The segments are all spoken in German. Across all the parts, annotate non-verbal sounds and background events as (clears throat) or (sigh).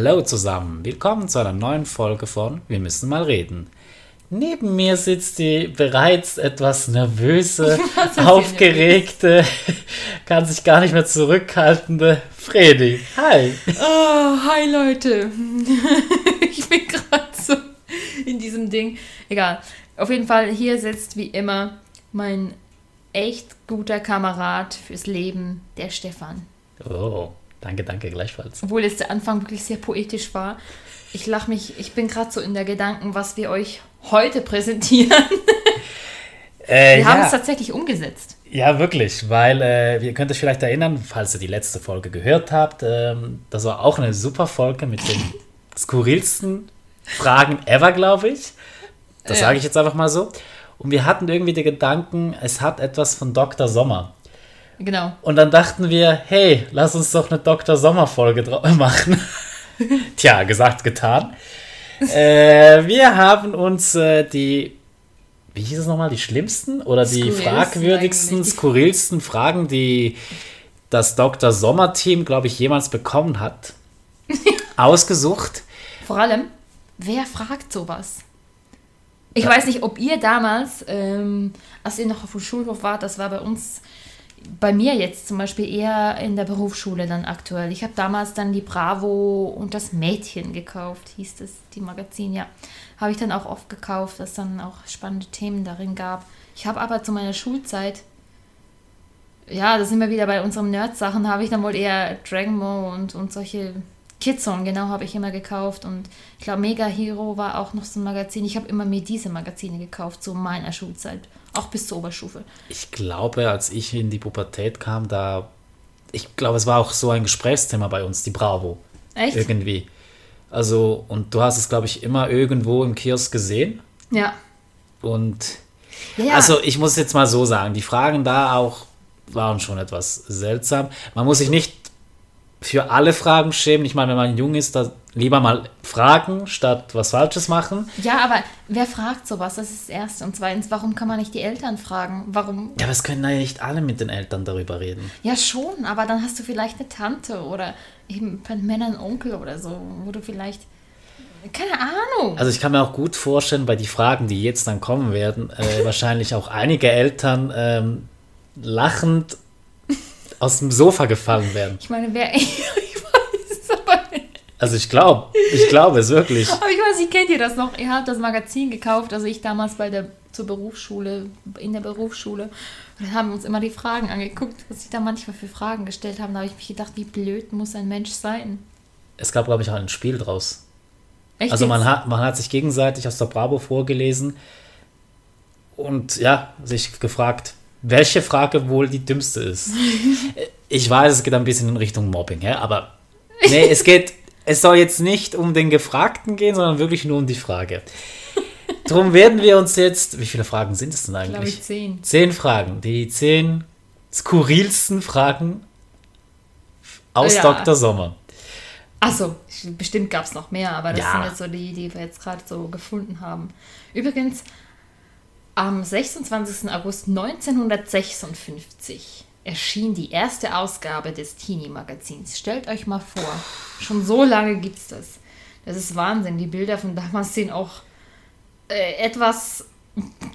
Hallo zusammen, willkommen zu einer neuen Folge von Wir müssen mal reden. Neben mir sitzt die bereits etwas nervöse, (laughs) aufgeregte, kann sich gar nicht mehr zurückhaltende Fredi. Hi. Oh, hi Leute. (laughs) ich bin gerade so in diesem Ding. Egal. Auf jeden Fall, hier sitzt wie immer mein echt guter Kamerad fürs Leben, der Stefan. Oh, danke, danke, gleichfalls. Obwohl jetzt der Anfang wirklich sehr poetisch war. Ich lache mich, ich bin gerade so in der Gedanken, was wir euch heute präsentieren. (laughs) Äh, wir haben ja. es tatsächlich umgesetzt. Ja, wirklich, weil äh, ihr könnt euch vielleicht erinnern, falls ihr die letzte Folge gehört habt, ähm, das war auch eine super Folge mit den (laughs) skurrilsten Fragen ever, glaube ich. Das Ja. sage ich jetzt einfach mal so. Und wir hatten irgendwie den Gedanken, es hat etwas von Dr. Sommer. Genau. Und dann dachten wir, hey, lass uns doch eine Dr. Sommer-Folge (laughs) machen. Tja, gesagt, getan. äh, wir haben uns äh, die, wie hieß es nochmal, die schlimmsten oder die fragwürdigsten, eigentlich. skurrilsten Fragen, die das Dr. Sommer-Team, glaube ich, jemals bekommen hat, (laughs) ausgesucht. Vor allem, wer fragt sowas? Ich weiß nicht, ob ihr damals, ähm, als ihr noch auf dem Schulhof wart, das war bei uns, bei mir jetzt zum Beispiel eher in der Berufsschule dann aktuell. Ich habe damals dann die Bravo und das Mädchen gekauft, hieß das, die Magazin, ja. Habe ich dann auch oft gekauft, dass dann auch spannende Themen darin gab. Ich habe aber zu meiner Schulzeit, ja, da sind wir wieder bei unseren Nerd-Sachen, habe ich dann wohl eher Dragon Ball und, und solche Kidzone, genau, habe ich immer gekauft. Und ich glaube, Mega Hero war auch noch so ein Magazin. Ich habe immer mir diese Magazine gekauft, zu meiner Schulzeit. Auch bis zur Oberstufe. Ich glaube, als ich in die Pubertät kam, da, ich glaube, es war auch so ein Gesprächsthema bei uns, die Bravo. Echt? Irgendwie. Also, und du hast es, glaube ich, immer irgendwo im Kiosk gesehen. Ja. Und ja. also, ich muss jetzt mal so sagen, die Fragen da auch waren schon etwas seltsam. Man muss sich nicht für alle Fragen schämen. Ich meine, wenn man jung ist, da lieber mal fragen, statt was Falsches machen. ja, aber wer fragt sowas? Das ist das Erste. Und zweitens, warum kann man nicht die Eltern fragen? Warum? Ja, aber es können ja nicht alle mit den Eltern darüber reden. Ja, schon, aber dann hast du vielleicht eine Tante oder eben bei Männern einen Onkel oder so, wo du vielleicht. Keine Ahnung. Also ich kann mir auch gut vorstellen, bei die Fragen, die jetzt dann kommen werden, äh, (laughs) wahrscheinlich auch einige Eltern ähm, lachend aus dem Sofa gefallen werden. Ich meine, wer. (laughs) ich weiß es aber nicht. Also ich glaube, ich glaube es wirklich. Aber ich weiß nicht, kennt ihr das noch? Ihr habt das Magazin gekauft, also ich damals bei der zur Berufsschule, in der Berufsschule. Und dann haben wir uns immer die Fragen angeguckt, was sie da manchmal für Fragen gestellt haben. Da habe ich mich gedacht, wie blöd muss ein Mensch sein? Es gab, glaube ich, auch ein Spiel draus. Echt Also man hat, man hat sich gegenseitig aus der Bravo vorgelesen und ja, sich gefragt, welche Frage wohl die dümmste ist. (laughs) ich weiß, es geht ein bisschen in Richtung Mobbing, ja, aber nee, es geht, es soll jetzt nicht um den Gefragten gehen, sondern wirklich nur um die Frage. Drum werden wir uns jetzt, wie viele Fragen sind es denn glaube eigentlich? ich, zehn. Zehn Fragen, die zehn skurrilsten Fragen aus Ja. Dr. Sommer. Achso, bestimmt gab es noch mehr, aber das Ja. sind jetzt so die, die wir jetzt gerade so gefunden haben. Übrigens, am 26. August 1956 erschien die erste Ausgabe des Teenie-Magazins. Stellt euch mal vor, schon so lange gibt es das. Das ist Wahnsinn. Die Bilder von damals sehen auch äh, etwas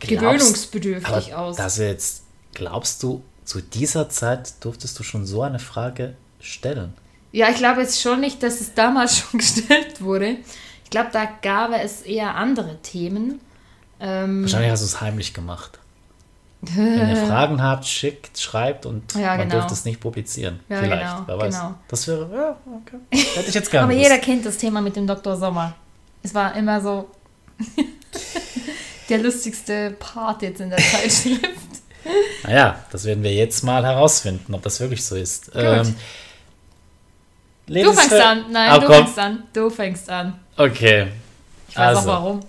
gewöhnungsbedürftig aus. Das jetzt, glaubst du, zu dieser Zeit durftest du schon so eine Frage stellen? Ja, ich glaube jetzt schon nicht, dass es damals (laughs) schon gestellt wurde. Ich glaube, da gab es eher andere Themen. Ähm, Wahrscheinlich hast du es heimlich gemacht. Wenn ihr (laughs) Fragen habt, schickt, schreibt und Ja, man genau. dürfte es nicht publizieren. Ja, Vielleicht, genau, wer weiß. genau. Das wäre, ja, okay. (laughs) Hätte ich jetzt gerne Aber gewusst. jeder kennt das Thema mit dem Dr. Sommer. Es war immer so (laughs) der lustigste Part jetzt in der Zeitschrift. Naja, das werden wir jetzt mal herausfinden, ob das wirklich so ist. Ähm, Du fängst an. Nein, Ah, du komm. fängst an. Du fängst an. Okay. Ich weiß Also. auch warum.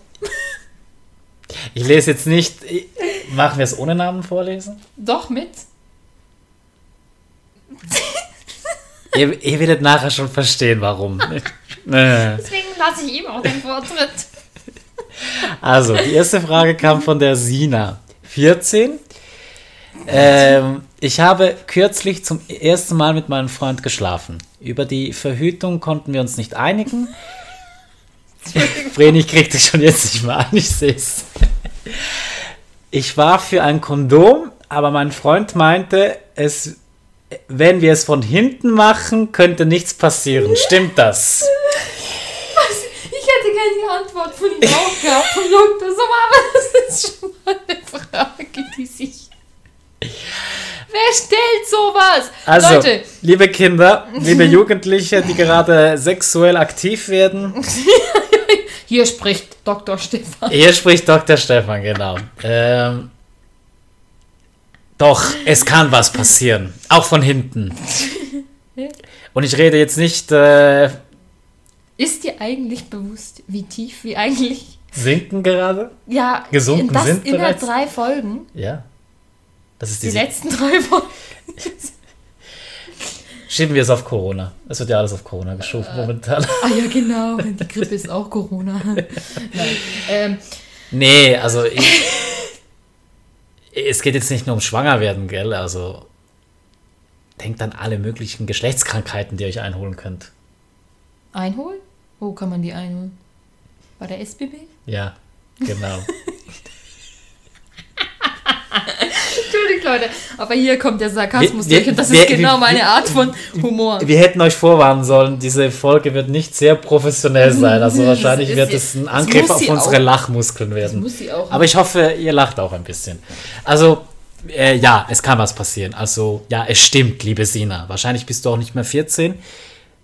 Ich lese jetzt nicht. Machen wir es ohne Namen vorlesen? Doch mit. ihr, ihr werdet nachher schon verstehen, warum. (laughs) Deswegen lasse ich ihm auch den Vortritt. Also, die erste Frage kam von der Sina. 14. Ähm, Ich habe kürzlich zum ersten Mal mit meinem Freund geschlafen. Über die Verhütung konnten wir uns nicht einigen. (laughs) Vreni kriegt es schon jetzt nicht mehr an, ich sehe es. Ich war für ein Kondom, aber mein Freund meinte, es, wenn wir es von hinten machen, könnte nichts passieren. Stimmt das? Ich hätte gerne die Antwort von ihm auch gehabt, vom Doktor, so, aber das ist schon mal eine Frage, die sich. Wer stellt sowas? Also, Leute, liebe Kinder, liebe Jugendliche, die gerade sexuell aktiv werden, (laughs) hier spricht Dr. Stefan. hier spricht Dr. Stefan, genau. Ähm, doch, es kann was passieren, auch von hinten. (laughs) Und ich rede jetzt nicht äh, Ist dir eigentlich bewusst, wie tief wir eigentlich. sinken gerade. Ja, Gesunken das sind innerhalb bereits? drei Folgen. Ja. Das ist Die diese. letzten drei Folgen. (laughs) Schieben wir es auf Corona. Es wird ja alles auf Corona geschoben momentan. (laughs) Ah ja, genau. (laughs) Die Grippe ist auch Corona. (laughs) Nein. Ähm, Nee, also ich, es geht jetzt nicht nur um Schwangerwerden, gell? Also denkt an alle möglichen Geschlechtskrankheiten, die ihr euch einholen könnt. einholen? Wo kann man die einholen? Bei der SBB? Ja, genau. Leute. Aber hier kommt der Sarkasmus Wir- durch und das wir- ist genau wir- meine Art von Humor. Wir hätten euch vorwarnen sollen, diese Folge wird nicht sehr professionell sein. Also (laughs) wahrscheinlich ist wird es ein Angriff auf unsere auch. Lachmuskeln werden. Aber ich hoffe, ihr lacht auch ein bisschen. Also, äh, ja, es kann was passieren. Also, ja, es stimmt, liebe Sina. Wahrscheinlich bist du auch nicht mehr 14.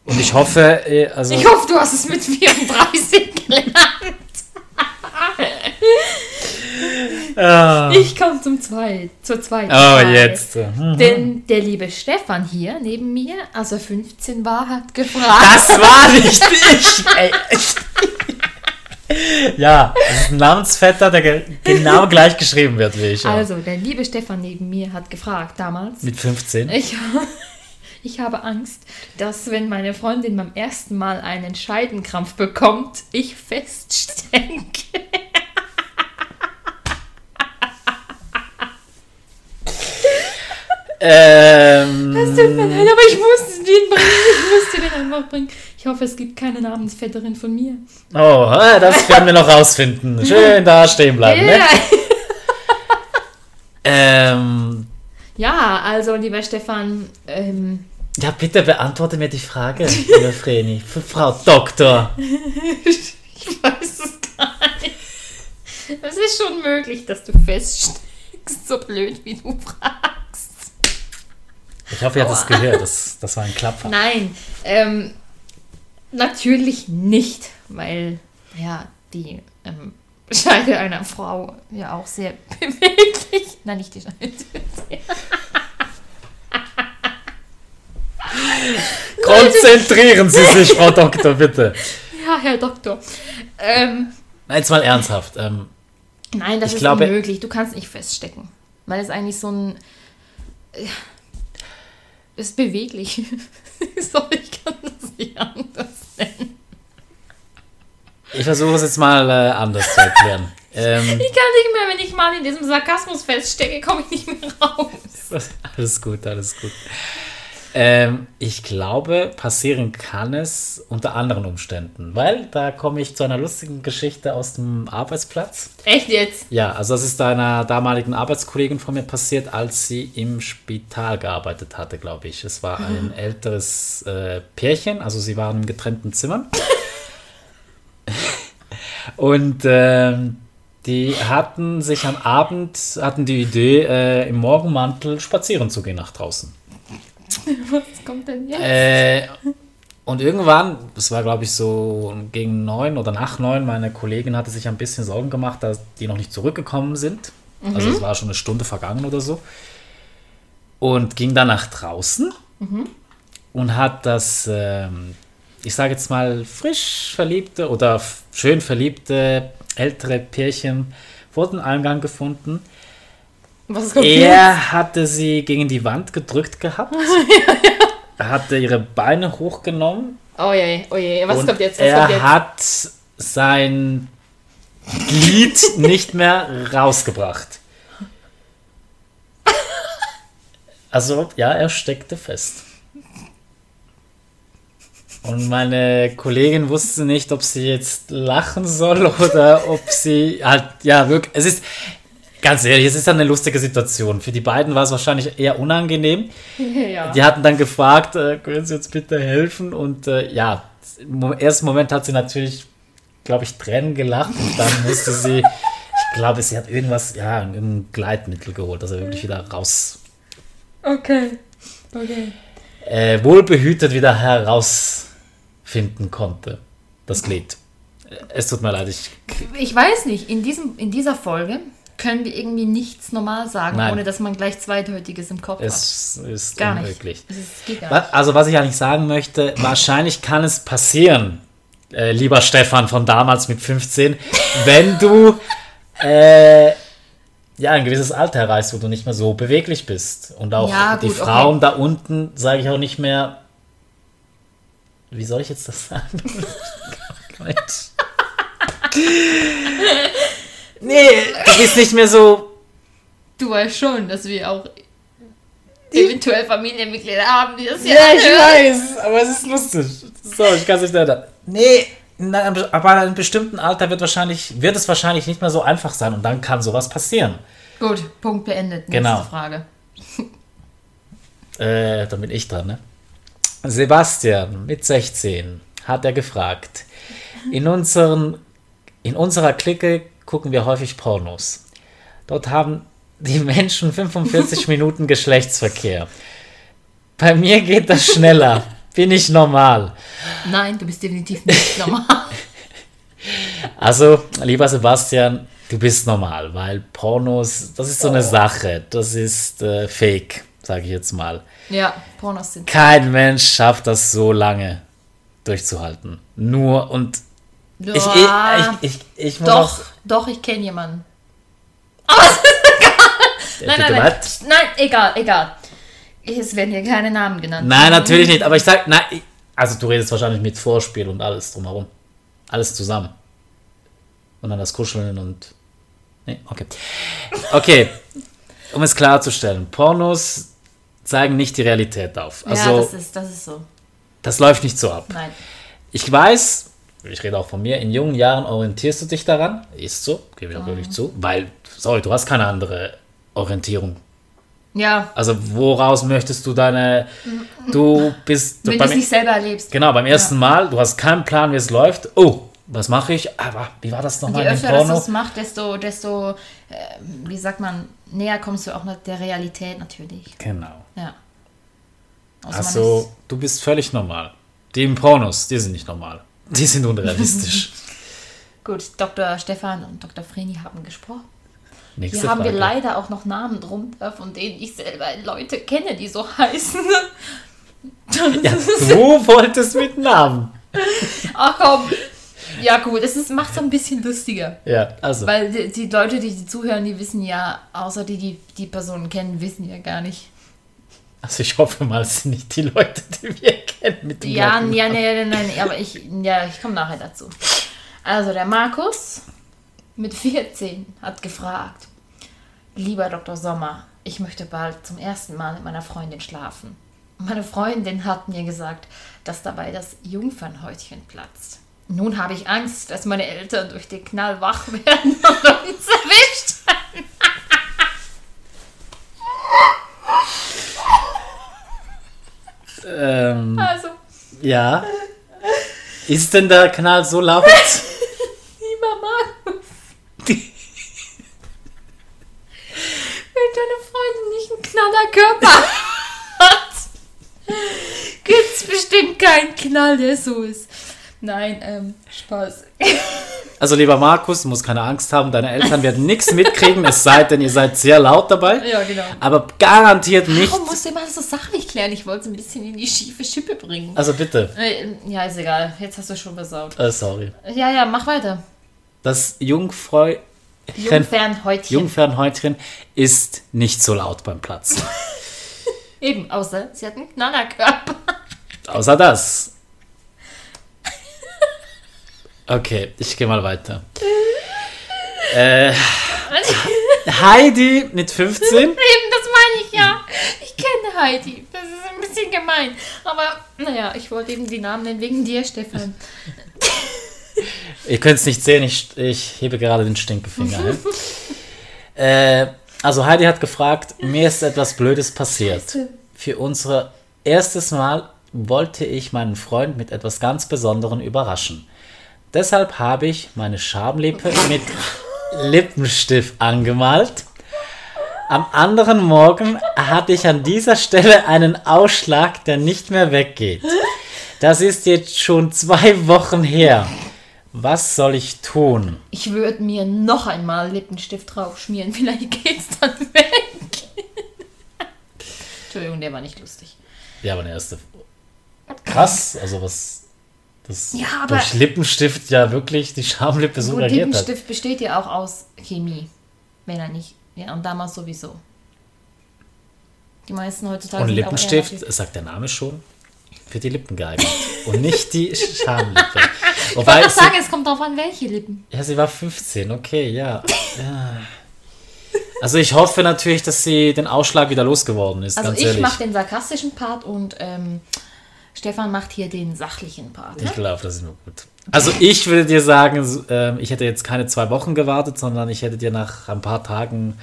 Und ich hoffe, äh, also. ich hoffe, du hast es mit 34 gelernt. Ah. Ich komme zum Zweit, zur zweiten Oh, Frage. jetzt. Hm. Denn der liebe Stefan hier neben mir, als er 15 war, hat gefragt. Das war nicht ich. Ja, das ist ein Namensvetter, der ge genau gleich geschrieben wird wie ich. Also, der liebe Stefan neben mir hat gefragt damals. Mit 15. Ich, (laughs) ich habe Angst, dass wenn meine Freundin beim ersten Mal einen Scheidenkrampf bekommt, ich feststecke. Ähm, Es tut mir leid, aber ich musste den bringen. Ich musste den einfach bringen. Ich hoffe, es gibt keine Namensvetterin von mir. oh, äh, das werden wir noch rausfinden. Schön da stehen bleiben. Ne? Ja. Ähm, ja, also, lieber Stefan, ähm, ja, bitte beantworte mir die Frage, liebe Vreni. Frau Doktor. ich weiß es gar nicht. Es ist schon möglich, dass du feststeckst, so blöd wie du fragst. Ich hoffe, ihr habt es gehört. Das, das war ein Klapper. Nein, ähm, natürlich nicht, weil ja die ähm, Scheide einer Frau ja auch sehr (laughs) beweglich. Nein, nicht die Scheide. Konzentrieren Sie sich, Frau Doktor, bitte. Ja, Herr Doktor. Ähm, Nein, jetzt mal ernsthaft. Ähm, nein, das ist glaube- unmöglich. Du kannst nicht feststecken, weil es eigentlich so ein äh, ist beweglich. (laughs) so, ich kann das nicht anders nennen. ich versuche es jetzt mal äh, anders zu erklären. Ähm, (laughs) Ich kann nicht mehr, wenn ich mal in diesem Sarkasmus feststecke, komme ich nicht mehr raus. (laughs) alles gut, alles gut. Ähm, ich glaube, passieren kann es unter anderen Umständen, weil da komme ich zu einer lustigen Geschichte aus dem Arbeitsplatz. Echt jetzt? Ja, also das ist einer damaligen Arbeitskollegin von mir passiert, als sie im Spital gearbeitet hatte, glaube ich. Es war ein älteres äh, Pärchen, also sie waren in getrennten Zimmern. Und ähm, die hatten sich am Abend, hatten die Idee, äh, im Morgenmantel spazieren zu gehen nach draußen. (laughs) Was kommt denn jetzt? Äh, und irgendwann, das war glaube ich so gegen neun oder nach neun, meine Kollegin hatte sich ein bisschen Sorgen gemacht, dass die noch nicht zurückgekommen sind. Also es war schon eine Stunde vergangen oder so. Und ging dann nach draußen und hat das, ähm, ich sage jetzt mal, frisch verliebte oder schön verliebte ältere Pärchen vor dem Eingang gefunden. Was kommt jetzt? Er hatte sie gegen die Wand gedrückt gehabt. (laughs) Er hatte ihre Beine hochgenommen. Oh je, oh je, was kommt jetzt? Was er kommt jetzt? hat sein Glied nicht mehr rausgebracht. Also, ja, er steckte fest. Und meine Kollegin wusste nicht, ob sie jetzt lachen soll (laughs) oder ob sie halt, ja, wirklich, es ist, ganz ehrlich, es ist eine lustige Situation. Für die beiden war es wahrscheinlich eher unangenehm. (laughs) Ja. Die hatten dann gefragt, äh, können Sie uns bitte helfen? Und äh, ja, im ersten Moment hat sie natürlich, glaube ich, Tränen gelacht und dann (laughs) musste sie, ich glaube, sie hat irgendwas, ja, ein Gleitmittel geholt, dass er wirklich wieder raus, Okay. Okay. äh, wohlbehütet wieder herausfinden konnte. Das Glied. Äh, Es tut mir leid, ich, Ich weiß nicht, in, diesem, in dieser Folge können wir irgendwie nichts normal sagen, Nein. ohne dass man gleich Zweideutiges im Kopf es ist hat. Gar nicht. unmöglich. Es ist, geht gar nicht. Also, was ich eigentlich sagen möchte, wahrscheinlich kann es passieren, äh, lieber Stefan von damals mit 15, wenn du (laughs) äh, ja ein gewisses Alter erreichst, wo du nicht mehr so beweglich bist. Und auch Ja, die gut, Frauen okay. da unten, sage ich auch nicht mehr. Wie soll ich jetzt das sagen? (laughs) (laughs) Mensch. Nee, du bist nicht mehr so Du weißt schon, dass wir auch eventuell Familienmitglieder haben, die das hier Ja, ich weiß, aber es ist lustig. So, ich kann es nicht erinnern. Nee, in einem, aber in einem bestimmten Alter wird, wahrscheinlich, wird es wahrscheinlich nicht mehr so einfach sein und dann kann sowas passieren. Gut, Punkt beendet. Nächste Genau. Frage. (laughs) Äh, dann bin ich dran, ne? Sebastian mit 16 hat er gefragt. In, unseren, in unserer Clique gucken wir häufig Pornos. Dort haben die Menschen 45 (laughs) Minuten Geschlechtsverkehr. Bei mir geht das schneller. Bin ich normal? Nein, du bist definitiv nicht (laughs) normal. Also, lieber Sebastian, du bist normal, weil Pornos, das ist so eine Sache, das ist äh, fake, sage ich jetzt mal. ja, Pornos sind. Kein Mensch schafft das so lange durchzuhalten. Nur und ich, ich, ich, ich, ich muss doch, auch- doch, ich kenne jemanden. Äh, Nein, bitte nein, nein. was? Nein, egal, egal. Es werden hier keine Namen genannt. Nein, natürlich nicht, aber ich sag, nein, also du redest wahrscheinlich mit Vorspiel und alles drumherum. Alles zusammen. Und dann das Kuscheln und. Nee, okay. Okay, um es klarzustellen, Pornos zeigen nicht die Realität auf. Ja, Also, das ist, das ist so. das läuft nicht so ab. Nein. Ich weiß, ich rede auch von mir, in jungen Jahren orientierst du dich daran. Ist so, gebe ich auch wirklich zu. Weil, sorry, du hast keine andere Orientierung. Ja, Also, woraus möchtest du deine. Du bist. wenn du es nicht selber erlebst. Genau, beim ersten Mal, du hast keinen Plan, wie es läuft. Oh, was mache ich? Aber wie war das nochmal Je öfter du Porno? es machst, desto, desto äh, wie sagt man, näher kommst du auch der Realität natürlich. Genau. Ja. Also Also, du bist völlig normal. Die im Pornos, die sind nicht normal. Die sind unrealistisch. ist, (laughs) gut, Dr. Stefan und Dr. Vreni haben gesprochen. Nächste Hier haben wir Frage. leider auch noch Namen drunter, von denen ich selber Leute kenne, die so (laughs) heißen. (laughs) Ja, du wolltest mit Namen. Ach komm. Ja gut, es ist, macht es ein bisschen lustiger. Ja, also. Weil die, die Leute, die, die zuhören, die wissen ja, außer die, die die Personen kennen, wissen ja gar nicht. Also ich hoffe mal, es sind nicht die Leute, die wir kennen mit dem Ja, ja, nee, nee, nein, aber ich, ja, ich komme nachher dazu. Also der Markus mit 14 hat gefragt, lieber Dr. Sommer, ich möchte bald zum ersten Mal mit meiner Freundin schlafen. Meine Freundin hat mir gesagt, dass dabei das Jungfernhäutchen platzt. Nun habe ich Angst, dass meine Eltern durch den Knall wach werden und uns erwischt. Ähm, Also, ja. Ist denn der Knall so laut? (laughs) lieber Markus, wenn deine Freundin nicht einen knaller Körper hat, gibt's bestimmt keinen Knall, der so ist. Nein, ähm, Spaß. Also lieber Markus, du musst keine Angst haben, deine Eltern werden nichts mitkriegen, es sei denn, ihr seid sehr laut dabei. Ja, genau. Aber garantiert nicht. Warum musst du immer so sachlich klären? Ich wollte es ein bisschen in die schiefe Schippe bringen. Also bitte. Äh, Ja, ist egal. Jetzt hast du schon versaut. Äh, sorry. Ja, ja, mach weiter. Das Jungfrau Jungfernhäutchen. Jungfernhäutchen ist nicht so laut beim Platzen. (laughs) Eben, außer sie hat einen Knallerkörper. Außer das. Okay, ich gehe mal weiter. (laughs) Äh, Heidi mit 15. (laughs) Eben, das meine ich ja. Ich kenne Heidi. Das ist ein bisschen gemein. Aber naja, ich wollte eben die Namen nennen wegen dir, Stefan. (laughs) Ihr könnt es nicht sehen, ich, ich hebe gerade den Stinkefinger. äh, also Heidi hat gefragt, mir ist etwas Blödes passiert. Für unser erstes Mal wollte ich meinen Freund mit etwas ganz Besonderem überraschen. Deshalb habe ich meine Schamlippe mit Lippenstift angemalt. Am anderen Morgen hatte ich an dieser Stelle einen Ausschlag, der nicht mehr weggeht. Das ist jetzt schon zwei Wochen her. Was soll ich tun? Ich würde mir noch einmal Lippenstift drauf schmieren. Vielleicht geht's dann weg. Entschuldigung, der war nicht lustig. Ja, aber der erste. Krass, also was das Ja, aber- durch Lippenstift ja wirklich die Schamlippe so reagiert hat. Lippenstift besteht ja auch aus Chemie. Wenn er nicht. Ja, und damals sowieso. Die meisten heutzutage Und Lippenstift, sagt der Name schon, für die Lippen geeignet. und nicht die Schamlippe. (laughs) Wobei Ich wollte sie, sagen, es kommt darauf an, welche Lippen. ja, sie war 15, okay, ja. ja. Also ich hoffe natürlich, dass sie den Ausschlag wieder losgeworden ist, Also ich mache den sarkastischen Part und ähm, Stefan macht hier den sachlichen Part. Ich Ne? glaube, das ist nur gut. Also ich würde dir sagen, ähm, ich hätte jetzt keine zwei Wochen gewartet, sondern ich hätte dir nach ein paar Tagen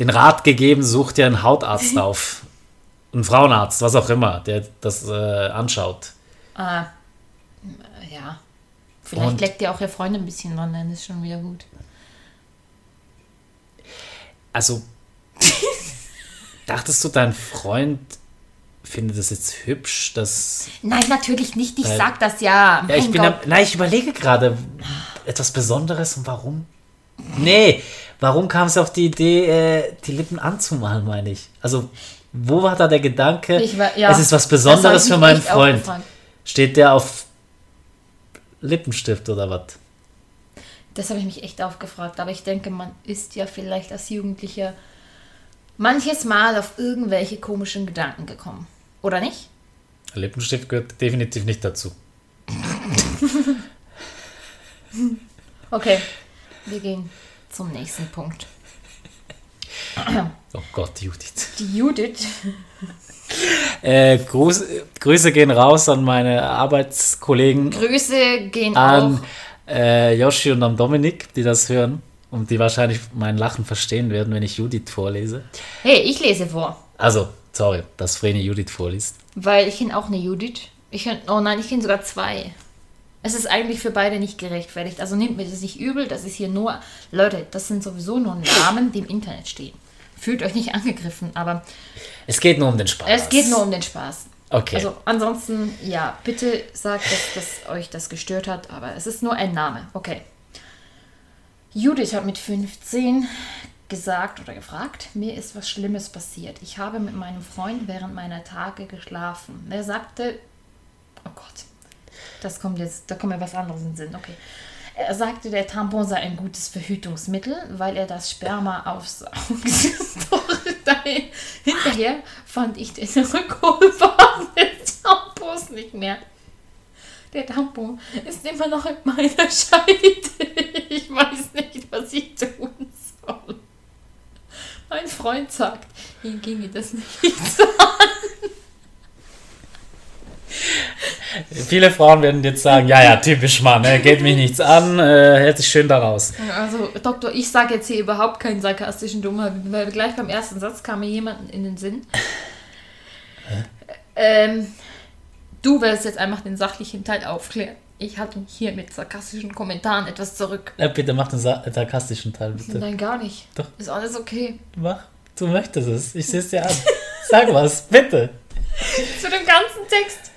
den Rat gegeben, such dir einen Hautarzt (laughs) auf. Einen Frauenarzt, was auch immer, der das äh, anschaut. Ah, ja. Vielleicht Und- leckt ja auch ihr Freund ein bisschen dran, dann ist schon wieder gut. Also, (laughs) dachtest du, dein Freund findet es jetzt hübsch, dass... Nein, natürlich nicht. Ich Weil- sag das ja. Ja, ich bin... Am, nein, ich überlege gerade, etwas Besonderes und warum? Nee, warum kam es auf die Idee, äh, die Lippen anzumalen, meine ich? Also, wo war da der Gedanke, Ich ja, es ist was das Besonderes für meinen Freund? Steht der auf Lippenstift oder was? Das habe ich mich echt aufgefragt. Aber ich denke, man ist ja vielleicht als Jugendlicher manches Mal auf irgendwelche komischen Gedanken gekommen. Oder nicht? Lippenstift gehört definitiv nicht dazu. (laughs) Okay, wir gehen zum nächsten Punkt. Oh Gott, Judith. Die Judith. Äh, Gruß, Grüße gehen raus an meine Arbeitskollegen, Grüße gehen an auch. äh, Yoshi und an Dominik, die das hören und die wahrscheinlich mein Lachen verstehen werden, wenn ich Judith vorlese. Hey, ich lese vor. Also, sorry, dass Vreni Judith vorliest. Weil ich kenne auch eine Judith. Ich kenn, oh nein, ich kenne sogar zwei. Es ist eigentlich für beide nicht gerechtfertigt. Also nehmt mir das nicht übel, das ist hier nur. Leute, das sind sowieso nur Namen, die im Internet stehen. Fühlt euch nicht angegriffen, aber Es geht nur um den Spaß. es geht nur um den Spaß. Okay. Also ansonsten, ja, bitte sagt, dass, dass euch das gestört hat, aber es ist nur ein Name. Okay. Judith hat mit 15 gesagt oder gefragt, mir ist was Schlimmes passiert. Ich habe mit meinem Freund während meiner Tage geschlafen. Er sagte, oh Gott, das kommt jetzt, da kommt mir was anderes in den Sinn. Okay. Er sagte, der Tampon sei ein gutes Verhütungsmittel, weil er das Sperma aufsaugt. (laughs) Doch hinterher fand ich den Rückholbaren des Tampons nicht mehr. Der Tampon ist immer noch in meiner Scheide. Ich weiß nicht, was ich soll. Mein Freund sagt, ihm ginge das nicht so Viele Frauen werden jetzt sagen, ja, ja, typisch Mann, ne, geht mich nichts an, äh, hält sich schön daraus. Also, Doktor, ich sage jetzt hier überhaupt keinen sarkastischen Dummer, weil gleich beim ersten Satz kam mir jemand in den Sinn. Ähm, du wirst jetzt einfach den sachlichen Teil aufklären. Ich hatte hier mit sarkastischen Kommentaren etwas zurück. Ja, bitte mach den sa- sarkastischen Teil, bitte. Nein, gar nicht. Doch. Ist alles okay. Mach, du möchtest es. Ich sehe es dir an. (laughs) Sag was, bitte. Zu dem ganzen Text.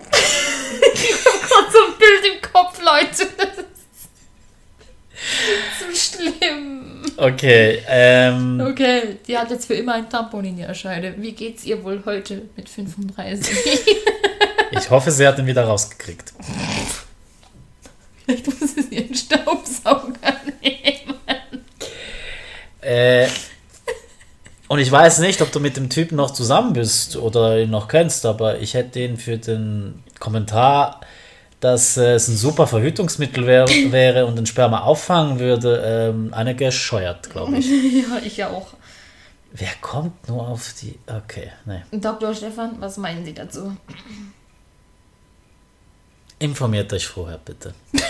ich habe gerade so ein Bild im Kopf, Leute. Das ist so schlimm. Okay, ähm, Okay, die hat jetzt für immer ein Tampon in ihrer Scheide. Wie geht's ihr wohl heute mit 35? Ich hoffe, sie hat ihn wieder rausgekriegt. Vielleicht muss sie ihren Staubsauger nehmen. Äh, und ich weiß nicht, ob du mit dem Typen noch zusammen bist oder ihn noch kennst, aber ich hätte ihn für den Kommentar, dass äh, es ein super Verhütungsmittel wär, (clears throat) wäre und den Sperma auffangen würde, ähm, eine gescheuert, glaube (laughs) ich. Ja, ich auch. Wer kommt nur auf die. Okay, nee. Dr. Stefan, was meinen Sie dazu? Informiert euch vorher, bitte. (laughs)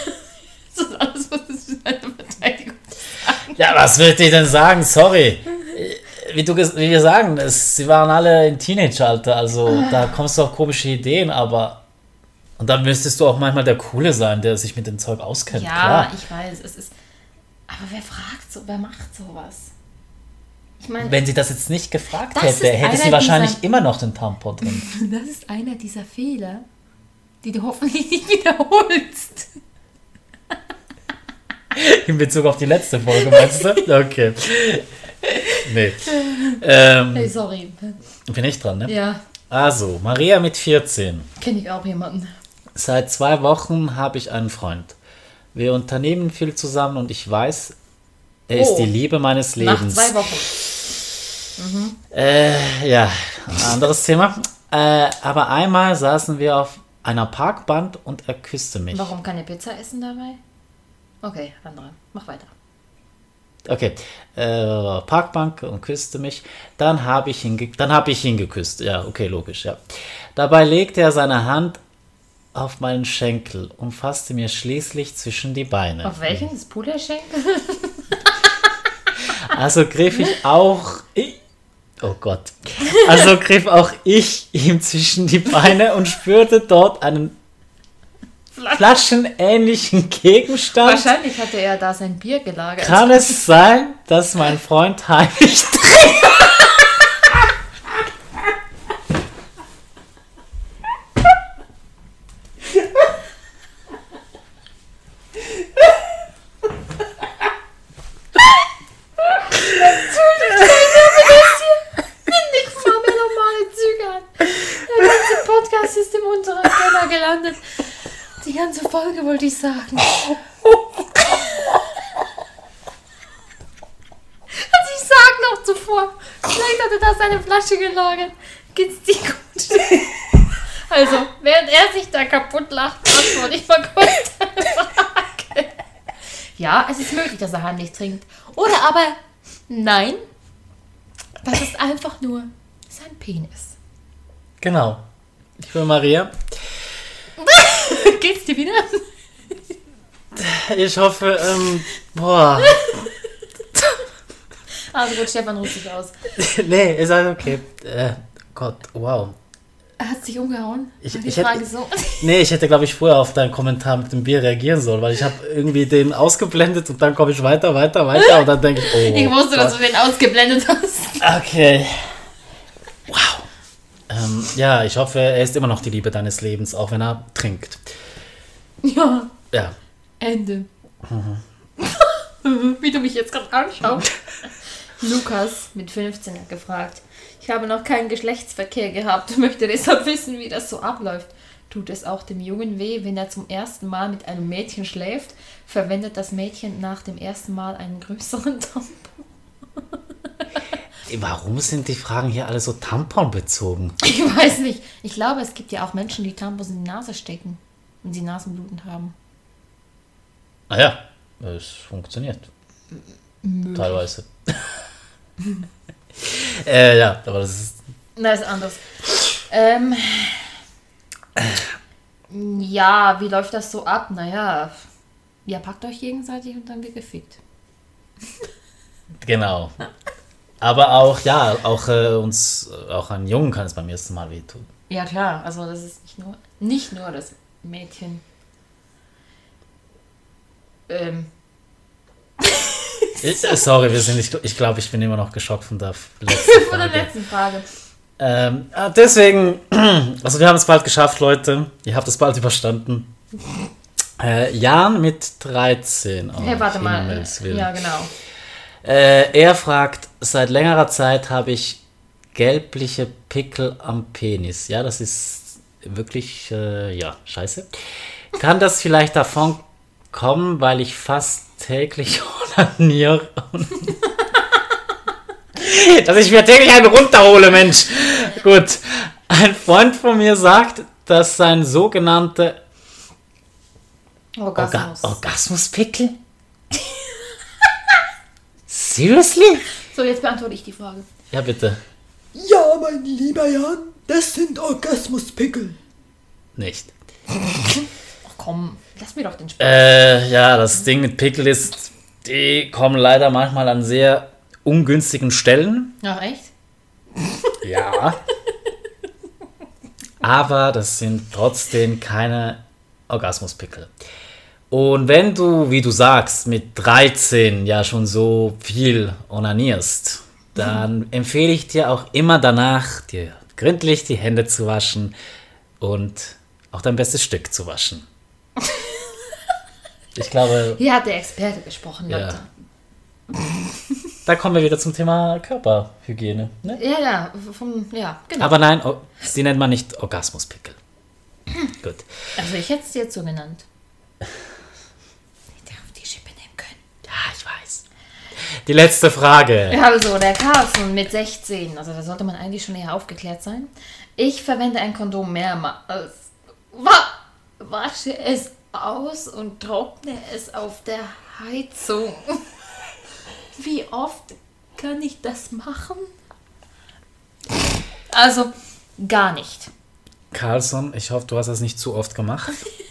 Das ist alles, was es für eine Verteidigung Ja, was will ich denn sagen? Sorry. Wie, du, wie wir sagen, es, sie waren alle im Teenageralter, also da kommst du auf komische Ideen, aber. Und dann müsstest du auch manchmal der Coole sein, der sich mit dem Zeug auskennt. Ja, Klar. ich weiß, es ist. Aber wer fragt so, wer macht sowas? Ich meine, Wenn sie das jetzt nicht gefragt hätte, hätte sie wahrscheinlich dieser- immer noch den Tampon drin. (laughs) das ist einer dieser Fehler, die du hoffentlich nicht wiederholst. In Bezug auf die letzte Folge, meinst du? (laughs) Okay. Nee. Ähm, Hey, sorry. bin ich dran, ne? Ja, Also, Maria mit 14. kenne ich auch jemanden. Seit zwei Wochen habe ich einen Freund. Wir unternehmen viel zusammen und ich weiß, er ist Oh. die Liebe meines Nach Lebens. zwei Wochen. Äh, ja, anderes Thema. Äh, aber einmal saßen wir auf einer Parkbank und er küsste mich. Warum keine Pizza essen dabei? Okay, andere. Mach weiter. Okay, äh, Parkbank und küsste mich. Dann habe ich ihn, dann habe ich ihn geküsst. Ja, okay, logisch, ja. Dabei legte er seine Hand auf meinen Schenkel und fasste mir schließlich zwischen die Beine. Auf welchen? Das Puderschenkel? Also griff ich auch. Ich, oh Gott. Also griff auch ich ihm zwischen die Beine und spürte dort einen flaschenähnlichen Gegenstand. Wahrscheinlich hatte er da sein Bier gelagert. Kann es sein, dass mein Freund heimlich Ich fahr mir normale Züge an. Der ganze Podcast ist im unteren Keller gelandet. Die ganze Folge wollte ich sagen. Und ich sag noch zuvor, vielleicht hat er da seine Flasche gelagert. Geht's dir gut? Also, während er sich da kaputt lacht, antworte ich mal kurz deine Frage. Ja, es ist möglich, dass er heimlich trinkt. Oder aber, nein, das ist einfach nur sein Penis. Genau. Liebe Maria, (laughs) Geht's dir wieder? ich hoffe, ähm, boah. Also gut, Stefan ruht sich aus. nee, ist alles okay. Äh, Gott, wow. Er hat sich umgehauen. Ich- ich hätte- Frage so. (laughs) Nee, ich hätte, glaube ich, vorher auf deinen Kommentar mit dem Bier reagieren sollen, weil ich habe irgendwie den ausgeblendet und dann komme ich weiter, weiter, weiter und dann denke ich, oh. Ich wusste, dass Gott. du den ausgeblendet hast. Okay. Ähm, ja, ich hoffe, er ist immer noch die Liebe deines Lebens, auch wenn er trinkt. Ja, Ja. Ende. (laughs) Wie du mich jetzt gerade anschaust. (laughs) Lukas mit 15 hat gefragt. Ich habe noch keinen Geschlechtsverkehr gehabt, möchte deshalb wissen, wie das so abläuft. Tut es auch dem Jungen weh, wenn er zum ersten Mal mit einem Mädchen schläft? Verwendet das Mädchen nach dem ersten Mal einen größeren (laughs) Tampon? Warum sind die Fragen hier alle so tamponbezogen? (laughs) Ich weiß nicht. Ich glaube, es gibt ja auch Menschen, die Tampons in die Nase stecken und sie Nasenbluten haben. Naja, es funktioniert. Teilweise. (laughs) äh, ja, aber das ist. Na, ist anders. Ähm, ja, wie läuft das so ab? Naja, ihr packt euch gegenseitig und dann wird gefickt. Genau. (laughs) Aber auch, ja, auch äh, uns, äh, auch an Jungen kann es beim ersten Mal wehtun. Ja, klar. Also, das ist nicht nur, nicht nur das Mädchen. Ähm, Ich, äh, sorry, wir sind nicht, ich glaube, ich bin immer noch geschockt von der letzten (laughs) von der Frage. letzten Frage. Ähm, ah, deswegen, (clears throat) also wir haben es bald geschafft, Leute. Ihr habt es bald überstanden. (laughs) Äh, Jan mit 13. Oh, hey, warte mal. Äh, ja, genau. Äh, er fragt, seit längerer Zeit habe ich gelbliche Pickel am Penis. Ja, das ist wirklich, äh, ja, scheiße. Kann das vielleicht davon kommen, weil ich fast täglich (laughs) onaniere? (laughs) Dass ich mir täglich einen runterhole, Mensch. Gut. Ein Freund von mir sagt, dass sein sogenannter Orga Orgasmus. Orgasmuspickel? Seriously? So, jetzt beantworte ich die Frage. Ja, bitte. Ja, mein lieber Jan, das sind Orgasmuspickel. Nicht. Ach komm, lass mir doch den Spaß. Äh, ja, das Ding mit Pickel ist, die kommen leider manchmal an sehr ungünstigen Stellen. Ach, echt? (laughs) Ja. Aber das sind trotzdem keine Orgasmuspickel. Und wenn du, wie du sagst, mit 13 ja schon so viel onanierst, dann empfehle ich dir auch immer danach, dir gründlich die Hände zu waschen und auch dein bestes Stück zu waschen. (laughs) Ich glaube, Hier hat der Experte gesprochen, Ja. Leute. (laughs) da kommen wir wieder zum Thema Körperhygiene. Ne? Ja, ja, vom, ja, genau. Aber nein, die nennt man nicht Orgasmuspickel. (clears throat) Gut. also ich hätte es dir so genannt. (laughs) Hätte auf die Schippe nehmen können. Ja, ich weiß. Die letzte Frage. Ja, also der Carlson mit 16, also da sollte man eigentlich schon eher aufgeklärt sein. Ich verwende ein Kondom mehrmals. Wa wasche es aus und trockne es auf der Heizung. (laughs) Wie oft kann ich das machen? Also gar nicht. Carlson, ich hoffe, du hast das nicht zu oft gemacht. (laughs)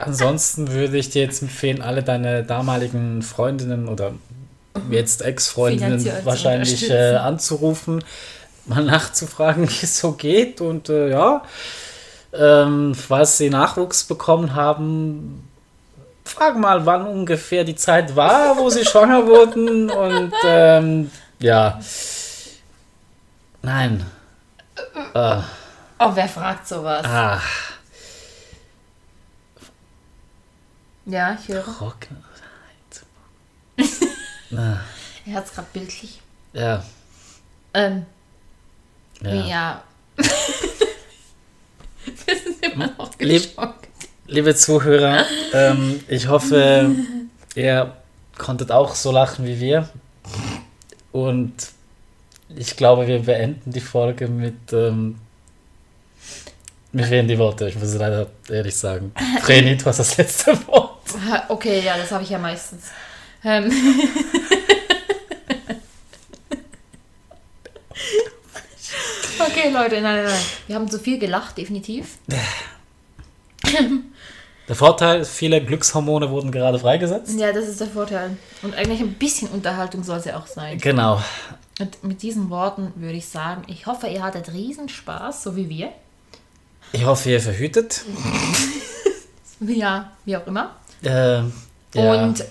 Ansonsten würde ich dir jetzt empfehlen, alle deine damaligen Freundinnen oder jetzt Ex-Freundinnen wahrscheinlich äh, anzurufen, mal nachzufragen, (laughs) wie es so geht. Und äh, ja, ähm, falls sie Nachwuchs bekommen haben, frag mal, wann ungefähr die Zeit war, wo sie schwanger (laughs) wurden. Und ähm, ja, nein. Äh, Oh, wer fragt sowas? ah. Ja, ich höre. Trockene (laughs) Er hat es gerade bildlich. Ja, Ähm, ja. ja. (laughs) Wir sind immer noch Lieb- geschockt. Liebe Zuhörer, ähm, ich hoffe, ihr konntet auch so lachen wie wir. Und ich glaube, wir beenden die Folge mit. Ähm, mir fehlen die Worte, ich muss es leider ehrlich sagen. (laughs) Vreni, du hast das letzte Wort. Okay, ja, das habe ich ja meistens. Ähm. okay, Leute, nein, nein, nein. Wir haben zu viel gelacht, definitiv. Der Vorteil, viele Glückshormone wurden gerade freigesetzt. Ja, das ist der Vorteil. Und eigentlich ein bisschen Unterhaltung soll es ja auch sein. Genau. Und mit diesen Worten würde ich sagen, ich hoffe, ihr hattet Riesenspaß, so wie wir. Ich hoffe, ihr verhütet. (laughs) Ja, wie auch immer. Ähm, ja. Und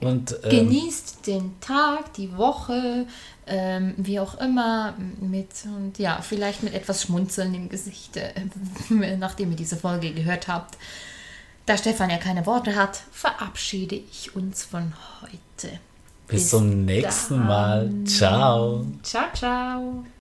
Und ähm, genießt den Tag, die Woche, ähm, wie auch immer, mit und ja, vielleicht mit etwas Schmunzeln im Gesicht, äh, (laughs) nachdem ihr diese Folge gehört habt. Da Stefan ja keine Worte hat, verabschiede ich uns von heute. bis zum nächsten Mal. dann. Ciao. Ciao, ciao.